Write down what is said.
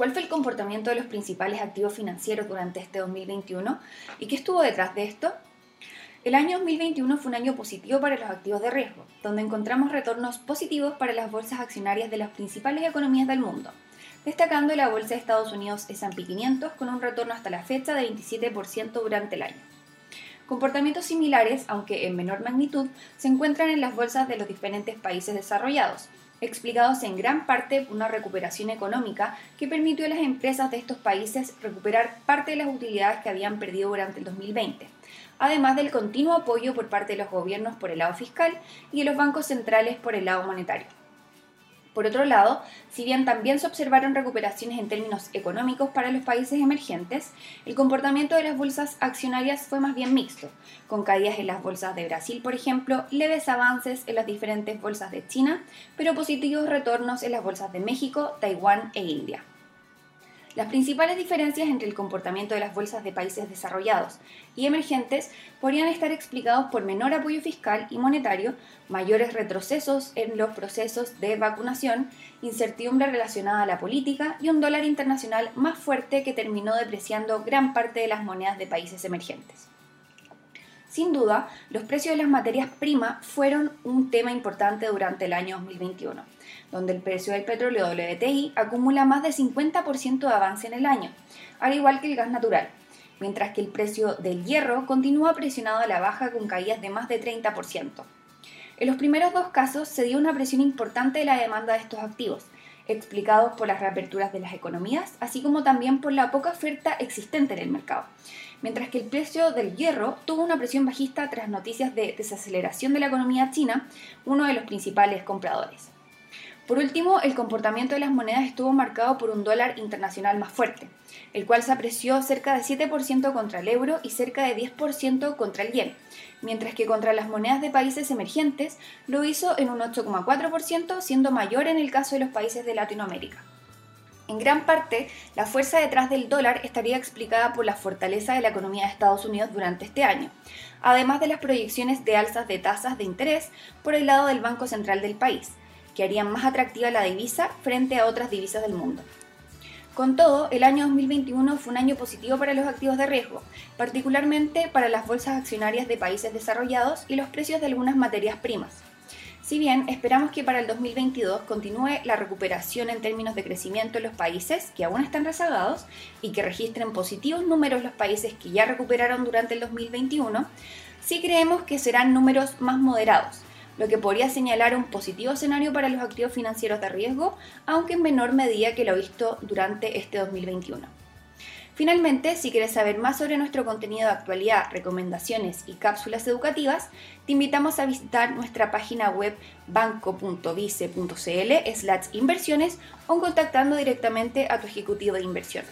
¿Cuál fue el comportamiento de los principales activos financieros durante este 2021 y qué estuvo detrás de esto? El año 2021 fue un año positivo para los activos de riesgo, donde encontramos retornos positivos para las bolsas accionarias de las principales economías del mundo, destacando la bolsa de Estados Unidos S&P 500 con un retorno hasta la fecha de 27% durante el año. Comportamientos similares, aunque en menor magnitud, se encuentran en las bolsas de los diferentes países desarrollados, explicados en gran parte por una recuperación económica que permitió a las empresas de estos países recuperar parte de las utilidades que habían perdido durante el 2020, además del continuo apoyo por parte de los gobiernos por el lado fiscal y de los bancos centrales por el lado monetario. Por otro lado, si bien también se observaron recuperaciones en términos económicos para los países emergentes, el comportamiento de las bolsas accionarias fue más bien mixto, con caídas en las bolsas de Brasil, por ejemplo, leves avances en las diferentes bolsas de China, pero positivos retornos en las bolsas de México, Taiwán e India. Las principales diferencias entre el comportamiento de las bolsas de países desarrollados y emergentes podrían estar explicados por menor apoyo fiscal y monetario, mayores retrocesos en los procesos de vacunación, incertidumbre relacionada a la política y un dólar internacional más fuerte que terminó depreciando gran parte de las monedas de países emergentes. Sin duda, los precios de las materias primas fueron un tema importante durante el año 2021, donde el precio del petróleo WTI acumula más de 50% de avance en el año, al igual que el gas natural, mientras que el precio del hierro continúa presionado a la baja con caídas de más de 30%. En los primeros dos casos se dio una presión importante de la demanda de estos activos, explicados por las reaperturas de las economías, así como también por la poca oferta existente en el mercado, mientras que el precio del hierro tuvo una presión bajista tras noticias de desaceleración de la economía china, uno de los principales compradores. Por último, el comportamiento de las monedas estuvo marcado por un dólar internacional más fuerte, el cual se apreció cerca de 7% contra el euro y cerca de 10% contra el yen, mientras que contra las monedas de países emergentes lo hizo en un 8,4%, siendo mayor en el caso de los países de Latinoamérica. En gran parte, la fuerza detrás del dólar estaría explicada por la fortaleza de la economía de Estados Unidos durante este año, además de las proyecciones de alzas de tasas de interés por el lado del Banco Central del país, que harían más atractiva la divisa frente a otras divisas del mundo. Con todo, el año 2021 fue un año positivo para los activos de riesgo, particularmente para las bolsas accionarias de países desarrollados y los precios de algunas materias primas. Si bien esperamos que para el 2022 continúe la recuperación en términos de crecimiento en los países que aún están rezagados y que registren positivos números los países que ya recuperaron durante el 2021, sí creemos que serán números más moderados, lo que podría señalar un positivo escenario para los activos financieros de riesgo, aunque en menor medida que lo visto durante este 2021. Finalmente, si quieres saber más sobre nuestro contenido de actualidad, recomendaciones y cápsulas educativas, te invitamos a visitar nuestra página web banco.vice.cl inversiones o contactando directamente a tu ejecutivo de inversión.